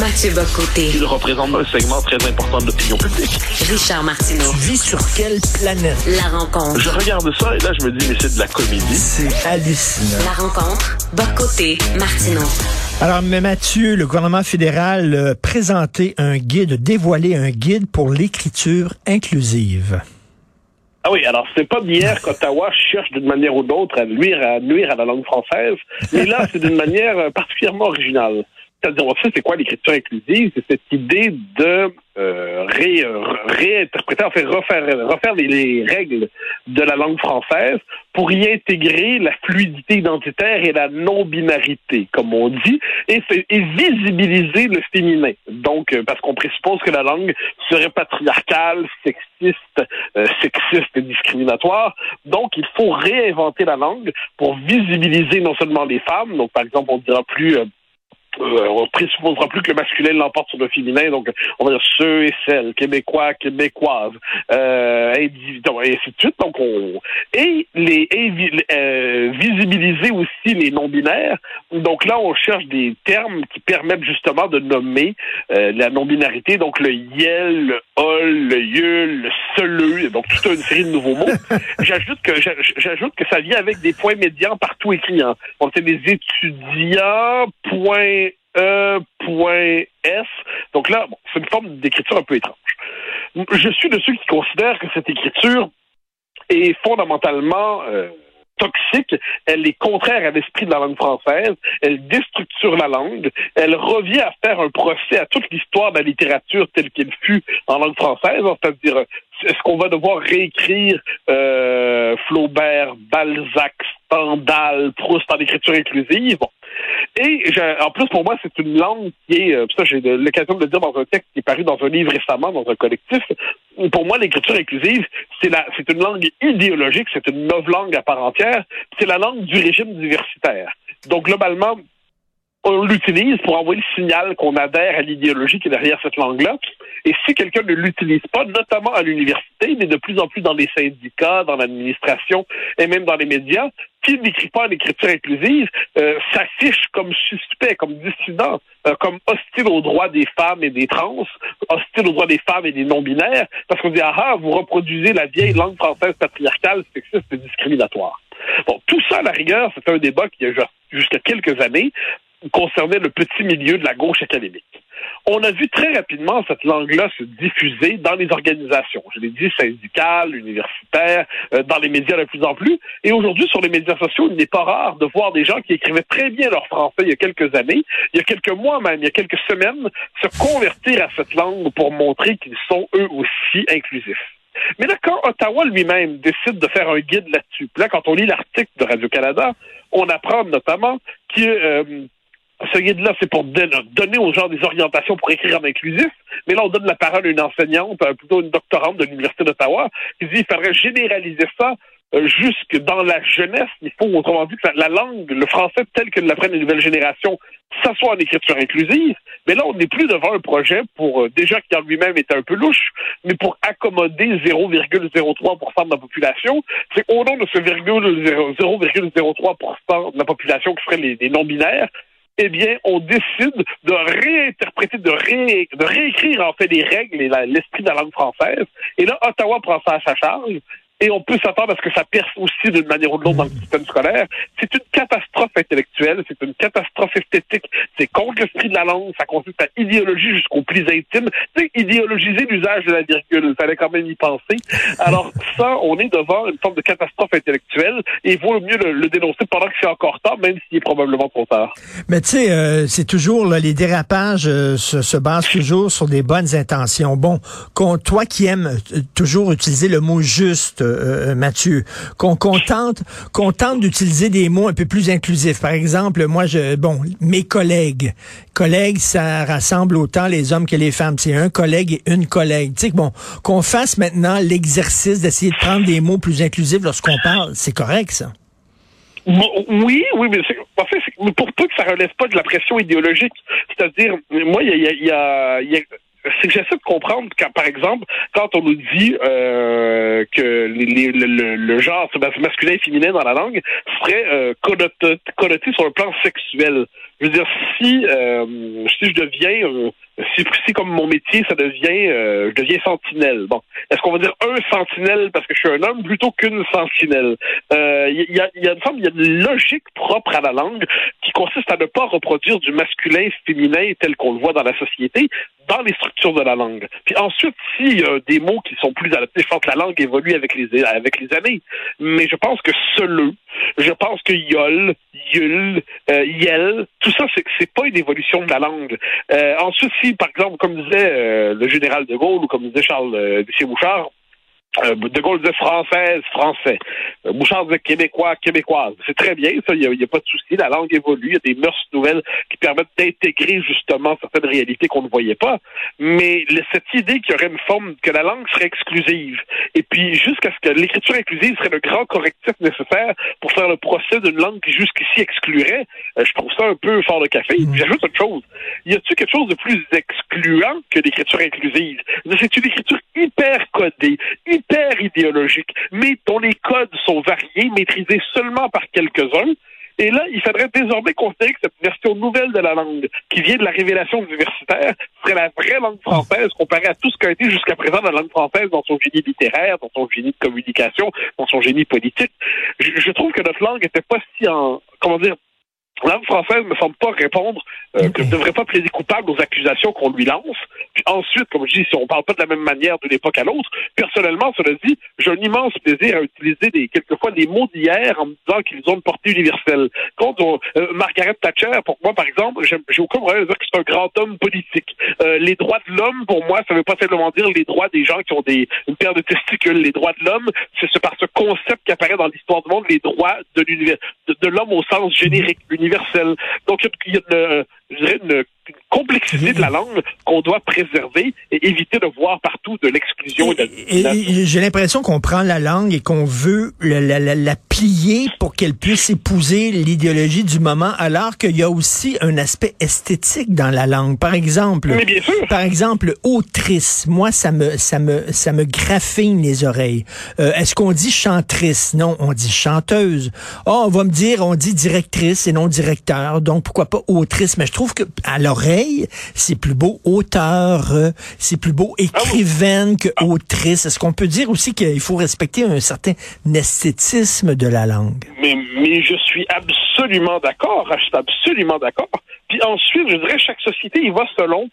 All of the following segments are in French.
Mathieu Bocoté. Il représente un segment très important de l'opinion publique. Richard Martineau. Tu vis sur quelle planète? La rencontre. Je regarde ça et là, je me dis, mais c'est de la comédie. C'est hallucinant. La rencontre. Bocoté. Martineau. Alors, mais Mathieu, le gouvernement fédéral a présenté un guide, dévoilé un guide pour l'écriture inclusive. Ah oui, alors c'est pas d'hier qu'Ottawa cherche d'une manière ou d'autre à nuire, à nuire à la langue française, mais là, c'est d'une manière euh, particulièrement originale. C'est-à-dire, sait c'est quoi l'écriture inclusive, c'est cette idée de euh, ré, réinterpréter, en fait, refaire, les, les, règles de la langue française pour y intégrer la fluidité identitaire et la non-binarité, comme on dit, et, visibiliser le féminin. Donc, euh, parce qu'on présuppose que la langue serait patriarcale, sexiste, euh, sexiste et discriminatoire. Donc, il faut réinventer la langue pour visibiliser non seulement les femmes, donc par exemple, on ne dira plus on présupposera plus que le masculin l'emporte sur le féminin, donc on va dire ceux et celles, québécois, québécoises, euh, et ainsi de suite. Donc on et les euh, visibiliser aussi les non binaires. Donc là, on cherche des termes qui permettent justement de nommer euh, la non binarité. Donc le yel, le hol, le yul, le seleux, donc toute une série de nouveaux mots. j'ajoute que j'ajoute que ça vient avec des points médians partout écrits. Hein. On c'est des étudiants points E.S. Donc là, c'est une forme d'écriture un peu étrange. Je suis de ceux qui considèrent que cette écriture est fondamentalement euh, toxique, elle est contraire à l'esprit de la langue française, elle déstructure la langue, elle revient à faire un procès à toute l'histoire de la littérature telle qu'elle fut en langue française, c'est-à-dire est-ce qu'on va devoir réécrire euh, Flaubert, Balzac, Stendhal, Proust en écriture inclusive? Et en plus, pour moi, c'est une langue qui est, euh, ça j'ai l'occasion de le dire dans un texte qui est paru dans un livre récemment, dans un collectif. Pour moi, l'écriture inclusive, c'est la, c'est une langue idéologique, c'est une nouvelle langue à part entière. C'est la langue du régime universitaire. Donc globalement, on l'utilise pour envoyer le signal qu'on adhère à l'idéologie qui est derrière cette langue-là. Et si quelqu'un ne l'utilise pas, notamment à l'université, mais de plus en plus dans les syndicats, dans l'administration et même dans les médias, qui n'écrit pas en écriture inclusive euh, s'affiche comme suspect, comme dissident, euh, comme hostile aux droits des femmes et des trans, hostile aux droits des femmes et des non-binaires, parce qu'on dit ah, ah vous reproduisez la vieille langue française patriarcale, sexiste et discriminatoire. Bon, tout ça à la rigueur, c'est un débat qui a jusqu'à quelques années concernait le petit milieu de la gauche académique. On a vu très rapidement cette langue-là se diffuser dans les organisations. Je l'ai dit, syndicales, universitaires, euh, dans les médias de plus en plus. Et aujourd'hui, sur les médias sociaux, il n'est pas rare de voir des gens qui écrivaient très bien leur français il y a quelques années, il y a quelques mois même, il y a quelques semaines, se convertir à cette langue pour montrer qu'ils sont eux aussi inclusifs. Mais là, quand Ottawa lui-même décide de faire un guide là-dessus, là, quand on lit l'article de Radio-Canada, on apprend notamment que euh, ce guide-là, c'est pour donner aux gens des orientations pour écrire en inclusif. Mais là, on donne la parole à une enseignante, euh, plutôt une doctorante de l'Université d'Ottawa, qui dit qu'il faudrait généraliser ça euh, jusque dans la jeunesse. Il faut, autrement dit, que la langue, le français tel que l'apprennent les nouvelles générations, s'assoit en écriture inclusive. Mais là, on n'est plus devant un projet pour, euh, déjà qui en lui-même était un peu louche, mais pour accommoder 0,03% de la population. C'est au nom de ce 0,03% de la population qui serait les non-binaires eh bien, on décide de réinterpréter, de, réécrire en fait les règles et l'esprit de la langue française. Et là, Ottawa prend ça à sa charge et on peut s'attendre à ce que ça perce aussi d'une manière ou de l'autre dans le système scolaire. C'est une catastrophe intellectuelle, c'est une catastrophe esthétique, c'est contre l'esprit de la langue, ça consiste à idéologie jusqu'au plus intime. C'est idéologiser l'usage de la virgule, il fallait quand même y penser. Alors ça, on est devant une forme de catastrophe intellectuelle et il vaut mieux le, dénoncer pendant que c'est encore temps, même s'il est probablement trop tard. Mais tu sais, euh, c'est toujours, là, les dérapages euh, se, se, basent toujours sur des bonnes intentions. Bon, toi qui aimes euh, toujours utiliser le mot juste, euh, euh, Mathieu, qu'on tente, tente d'utiliser des mots un peu plus inclusifs. Par exemple, moi, je, bon, mes collègues, collègues, ça rassemble autant les hommes que les femmes. C'est un collègue et une collègue. Tu sais, bon, qu'on fasse maintenant l'exercice d'essayer de prendre des mots plus inclusifs lorsqu'on parle, c'est correct, ça? Oui, oui, mais en fait, pour peu que ça relève pas de la pression idéologique. C'est-à-dire, moi, il y a, y a c'est que j'essaie de comprendre quand, par exemple, quand on nous dit euh, que le- le genre masculin et féminin dans la langue serait euh, connoté, connoté sur le plan sexuel. Je veux dire, si euh, si je deviens euh, si, si comme mon métier ça devient euh, je deviens sentinelle. Bon, est-ce qu'on va dire un sentinelle parce que je suis un homme plutôt qu'une sentinelle? Euh, Il y, a, y a il y a une logique propre à la langue qui consiste à ne pas reproduire du masculin féminin tel qu'on le voit dans la société dans les structures de la langue. Puis ensuite, s'il y a des mots qui sont plus adaptés, je pense que la langue évolue avec les avec les années. Mais je pense que seul je pense que yol, yul, euh, yel, tout ça, c'est c'est pas une évolution de la langue. Euh, ensuite, si, par exemple, comme disait euh, le général de Gaulle ou comme disait Charles euh, Bouchard, de Gaulle disait française, français. Euh, Bouchard disait québécois, québécoise. C'est très bien, ça, il n'y a, pas de souci. La langue évolue, il y a des mœurs nouvelles qui permettent d'intégrer justement certaines réalités qu'on ne voyait pas. Mais le- cette idée qu'il y aurait une forme, que la langue serait exclusive, et puis jusqu'à ce que l'écriture inclusive serait le grand correctif nécessaire pour faire le procès d'une langue qui jusqu'ici exclurait, euh, je trouve ça un peu fort de café. Puis J'ajoute autre chose. Y a-t-il quelque chose de plus excluant que l'écriture inclusive? C'est une écriture hyper codée, hyper idéologique, mais dont les codes sont variés, maîtrisés seulement par quelques-uns. Et là, il faudrait désormais considérer que cette version nouvelle de la langue, qui vient de la révélation universitaire, serait la vraie langue française comparée à tout ce qu'a été jusqu'à présent la langue française dans son génie littéraire, dans son génie de communication, dans son génie politique. Je, je trouve que notre langue n'était pas si en, comment dire, langue française ne me semble pas répondre, euh, que ne devrait pas plaider coupable aux accusations qu'on lui lance. Puis ensuite, comme je dis, si on parle pas de la même manière d'une époque à l'autre, personnellement, cela dit, j'ai un immense plaisir à utiliser des, quelquefois des mots d'hier en me disant qu'ils ont une portée universelle. Quand on, euh, Margaret Thatcher, pour moi, par exemple, j'ai aucun problème à dire que c'est un grand homme politique. Euh, les droits de l'homme, pour moi, ça ne veut pas simplement dire les droits des gens qui ont des, une paire de testicules. Les droits de l'homme, c'est ce- par ce concept qui apparaît dans l'histoire du monde, les droits de de, de l'homme au sens générique, universel. Donc, il y a, une complexité de la langue qu'on doit préserver et éviter de voir partout de l'exclusion et, de la Et- et J'ai l'impression qu'on prend la langue et qu'on veut la, la- la- la plier pour qu'elle puisse épouser l'idéologie du moment, alors qu'il y a aussi un aspect esthétique dans la langue. Par exemple, Mais bien sûr. par exemple, autrice. Moi, ça me, ça me, ça me graffine les oreilles. Euh, Est-ce qu'on dit chantrice? Non, on dit chanteuse. Oh, on va me dire, on dit directrice et non directeur. Donc pourquoi pas autrice? Mais je trouve que à l'oreille, c'est plus beau auteur, euh, c'est plus beau écrivaine que autrice. Est-ce qu'on peut dire aussi qu'il faut respecter un certain esthétisme de la langue? Mais, mais je suis absolument d'accord, je suis absolument d'accord. Puis ensuite, je dirais, chaque société, il va selon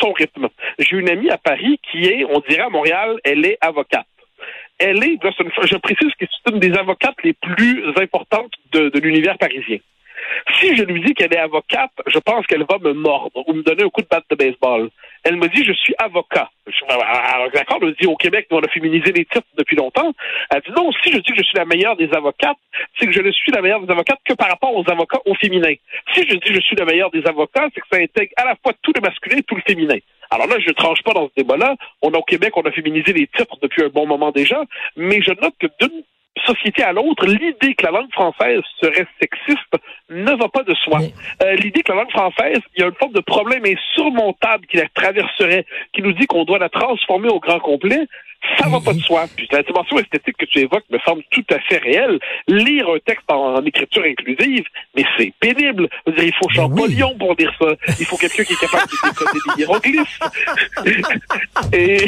son rythme. J'ai une amie à Paris qui est, on dirait à Montréal, elle est avocate. Elle est, je précise que c'est une des avocates les plus importantes de, de l'univers parisien. Si je lui dis qu'elle est avocate, je pense qu'elle va me mordre ou me donner un coup de batte de baseball. Elle me dit, je suis avocat. Je, alors, d'accord, elle me dit, au Québec, on a féminisé les titres depuis longtemps. Elle dit, non, si je dis que je suis la meilleure des avocates, c'est que je ne suis la meilleure des avocates que par rapport aux avocats au féminin. Si je dis que je suis la meilleure des avocats, c'est que ça intègre à la fois tout le masculin et tout le féminin. Alors là, je ne tranche pas dans ce débat-là. On au Québec, on a féminisé les titres depuis un bon moment déjà, mais je note que d'une société à l'autre, l'idée que la langue française serait sexiste ne va pas de soi. Euh, l'idée que la langue française, il y a une forme de problème insurmontable qui la traverserait, qui nous dit qu'on doit la transformer au grand complet, ça va pas de soi. Puis la dimension esthétique que tu évoques me semble tout à fait réelle. Lire un texte en, en écriture inclusive, mais c'est pénible. Je veux dire, il faut Ben oui. Champollion pour dire ça. Il faut quelqu'un qui est capable de décoder des hiéroglyphes. Et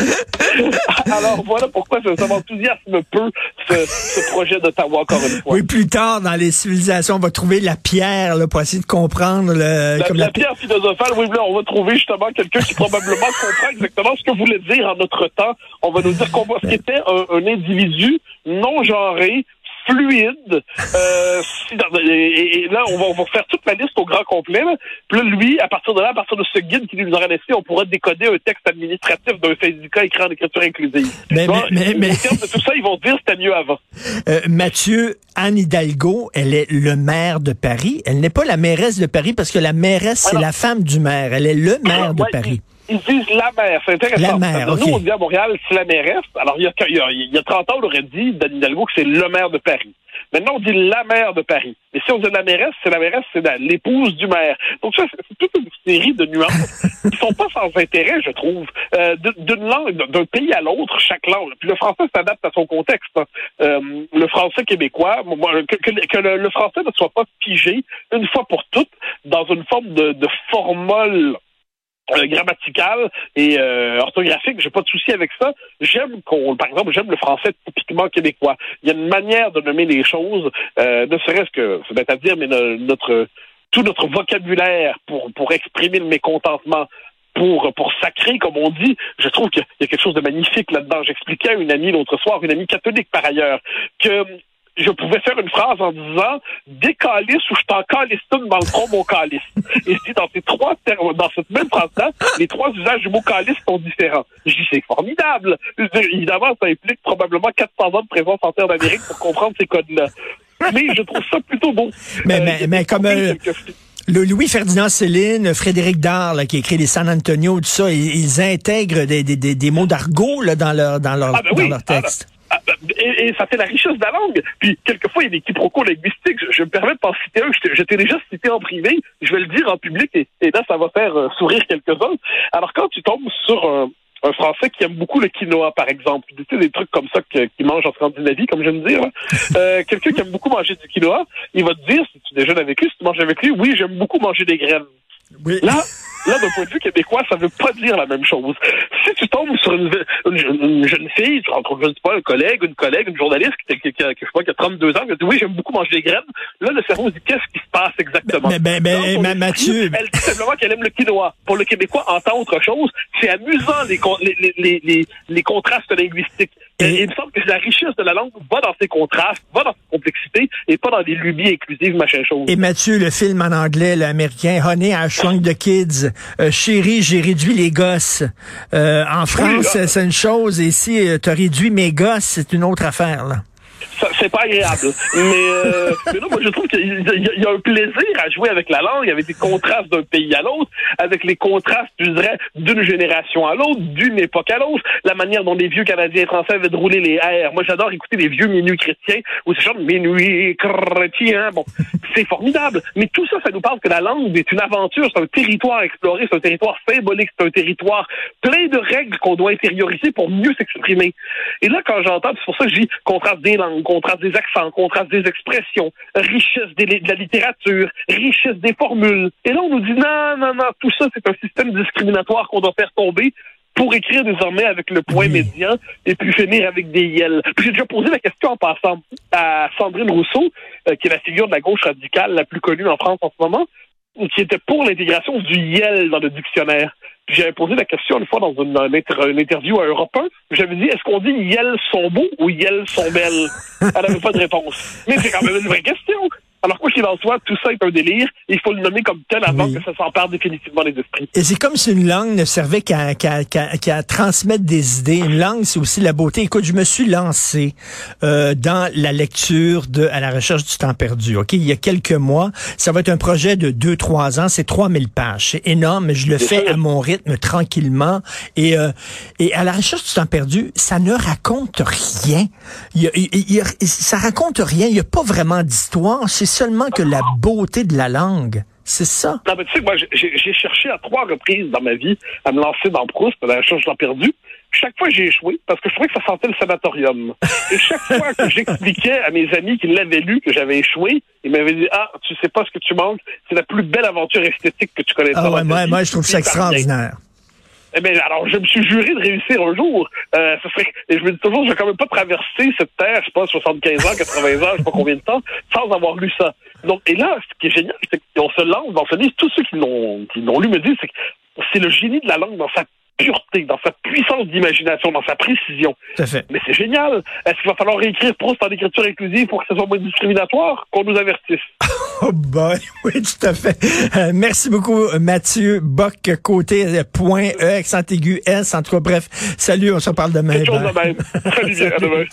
alors voilà pourquoi ça, m'enthousiasme peu ce, ce projet d'Ottawa encore une fois. Oui, plus tard dans les civilisations, on va trouver la pierre là, pour essayer de comprendre le, La, comme la la- pierre philosophale, oui, là, on va trouver justement quelqu'un qui probablement comprend exactement ce que voulait dire en notre temps. On va nous dire qu'on qu'était un, un individu non genré, fluide. Euh, et, et là, on va, on va faire toute la liste au grand complet. Là. Puis là, lui, à partir de là, à partir de ce guide qu'il nous aurait laissé, on pourra décoder un texte administratif d'un syndicat écrit en écriture inclusive. Mais- Bon, mais- mais- mais- Au terme de tout ça, ils vont dire c'était mieux avant. Euh, Mathieu, Anne Hidalgo, elle est le maire de Paris. Elle n'est pas la mairesse de Paris parce que la mairesse, c'est la femme du maire. Elle est le maire de Ouais, Paris. Ils, disent la maire, c'est intéressant. La maire, Parce que ok. Nous, on dit à Montréal, c'est la mairesse. Alors, il y, a, il, y a, il y a 30 ans, on aurait dit, Dan Hidalgo, que c'est le maire de Paris. Maintenant, on dit la maire de Paris. Et si on dit la mairesse, c'est la mairesse, c'est l'épouse du maire. Donc ça, c'est toute une série de nuances qui sont pas sans intérêt, je trouve. Euh, d'une langue, d'un pays à l'autre, chaque langue. Puis le français s'adapte à son contexte. Hein. Euh, le français québécois, que, que, le, français ne soit pas figé une fois pour toutes dans une forme de, de formule euh, grammatical et euh, orthographique, j'ai pas de souci avec ça. J'aime qu'on, par exemple, j'aime le français typiquement québécois. Il y a une manière de nommer les choses, euh, ne serait-ce que, c'est bête à dire, mais notre tout notre vocabulaire pour pour exprimer le mécontentement, pour, pour sacrer, comme on dit. Je trouve qu'il y a quelque chose de magnifique là-dedans. J'expliquais à une amie l'autre soir, une amie catholique par ailleurs, que je pouvais faire une phrase en disant des calices ou je t'en calisse dans le front mon calice. Et si dans ces trois termes, dans cette même phrase-là, les trois usages du mot calice sont différents. Je dis c'est formidable. évidemment, ça implique probablement 400 ans de présence en terre d'Amérique pour comprendre ces codes-là. Mais je trouve ça plutôt beau. Mais, mais, euh, mais comme euh, le Louis-Ferdinand Céline, Frédéric Dard, qui écrit les San Antonio, tout ça, ils, intègrent des, des, des, mots d'argot dans leur, dans leur, ah, ben dans leur ah, texte. Ah, ben, et, ça fait la richesse de la langue. Puis, quelquefois, il y a des quiproquos linguistiques. Je, me permets de t'en citer un. Je t'ai déjà cité en privé. Je vais le dire en public et, là, ça va faire euh, sourire quelques-uns. Alors, quand tu tombes sur un, Français qui aime beaucoup le quinoa, par exemple. Tu sais, des trucs comme ça qu'il mange en Scandinavie, comme j'aime dire. Euh, Quelqu'un qui aime beaucoup manger du quinoa, il va te dire, si tu déjeunes avec lui, si tu manges avec lui, oui, j'aime beaucoup manger des graines. Oui. Là, là, d'un point de vue québécois, ça veut pas dire la même chose. Si tu tombes sur une, une, jeune fille, tu rencontres, je ne sais pas, un collègue, une collègue, une journaliste qui, qui, qui, je sais pas, qui a 32 ans, qui dit oui, j'aime beaucoup manger des graines, là, le cerveau dit qu'est-ce qui se passe exactement? Mais, ben, ben Mathieu. Elle dit simplement qu'elle aime le quinoa. Pour le Québécois, entend autre chose. C'est amusant, les, les, les, les, les contrastes linguistiques. Et, il me semble que la richesse de la langue va dans ses contrastes, va dans sa complexité et pas dans des lubies inclusives, machin chose. Et Mathieu, le film en anglais, l'américain, Honey, I Shrunk the Kids, euh, Chérie, j'ai réduit les gosses. Euh, en France, c'est une chose, et si euh, tu as réduit mes gosses, c'est une autre affaire, là c'est pas agréable. mais, euh, mais non, moi, je trouve qu'il y, a un plaisir à jouer avec la langue, avec des contrastes d'un pays à l'autre, avec les contrastes, je dirais, d'une génération à l'autre, d'une époque à l'autre, la manière dont les vieux Canadiens et Français avaient de rouler les airs. Moi, j'adore écouter les vieux minuits chrétiens, ou ces genre de minuit chrétien. Bon, c'est formidable. Mais tout ça, ça nous parle que la langue est une aventure, c'est un territoire à explorer, c'est un territoire symbolique, c'est un territoire plein de règles qu'on doit intérioriser pour mieux s'exprimer. Et là, quand j'entends, c'est pour ça que je dis contraste des langues, contraste des accents, contraste des expressions, richesse de la littérature, richesse des formules. Et là, on nous dit non, non, non, tout ça, c'est un système discriminatoire qu'on doit faire tomber pour écrire désormais avec le point médian et puis finir avec des yels. J'ai déjà posé la question en passant à Sandrine Rousseau, euh, qui est la figure de la gauche radicale la plus connue en France en ce moment, qui était pour l'intégration du yel dans le dictionnaire. J'avais posé la question une fois dans une, interview à Europe 1. J'avais dit, est-ce qu'on dit Yel sont beaux ou Yel sont belles? Elle n'avait pas de réponse. Mais c'est quand même une vraie question. Alors quoi qu'il en soit, tout ça est un délire. Il faut le nommer comme tel avant que ça s'empare définitivement des esprits. Et c'est comme si une langue ne servait qu'à transmettre des idées. Une langue, c'est aussi la beauté. Écoute, je me suis lancé euh, dans la lecture de À la recherche du temps perdu. Ok, il y a quelques mois, ça va être un projet de deux trois ans. C'est 3000 pages. C'est énorme. Je le fais à mon rythme, tranquillement. Et euh, et à la recherche du temps perdu, ça ne raconte rien. Il, il, ça raconte rien. Il n'y a pas vraiment d'histoire. C'est seulement que la beauté de la langue. C'est ça. Non, mais tu sais, moi, j'ai cherché à trois reprises dans ma vie à me lancer dans Proust, la recherche de perdu. Chaque fois, j'ai échoué parce que je trouvais que ça sentait le sanatorium. Et chaque fois que j'expliquais à mes amis qui l'avaient lu que j'avais échoué, ils m'avaient dit Ah, tu sais pas ce que tu manques, c'est la plus belle aventure esthétique que tu connais. Ah ouais, moi, moi, je trouve ça extraordinaire. Eh bien, alors, je me suis juré de réussir un jour. Euh, ça serait, et je me dis toujours, je vais quand même pas traverser cette terre, je sais pas, 75 ans, 80 ans, je sais pas combien de temps, sans avoir lu ça. Donc, et là, ce qui est génial, c'est qu'on se lance dans ce livre. Tous ceux qui l'ont, qui l'ont lu me disent, c'est que c'est le génie de la langue dans sa pureté, dans sa puissance d'imagination, dans sa précision. Mais c'est génial. Est-ce qu'il va falloir réécrire Proust en écriture inclusive pour que ce soit moins discriminatoire? Qu'on nous avertisse? Oh boy, oui, tout à fait. Euh, merci beaucoup, Mathieu Bock, côté euh, point E, accent aigu S. En tout cas, bref, salut, on se parle demain. Quelque chose de même. Salut, à demain.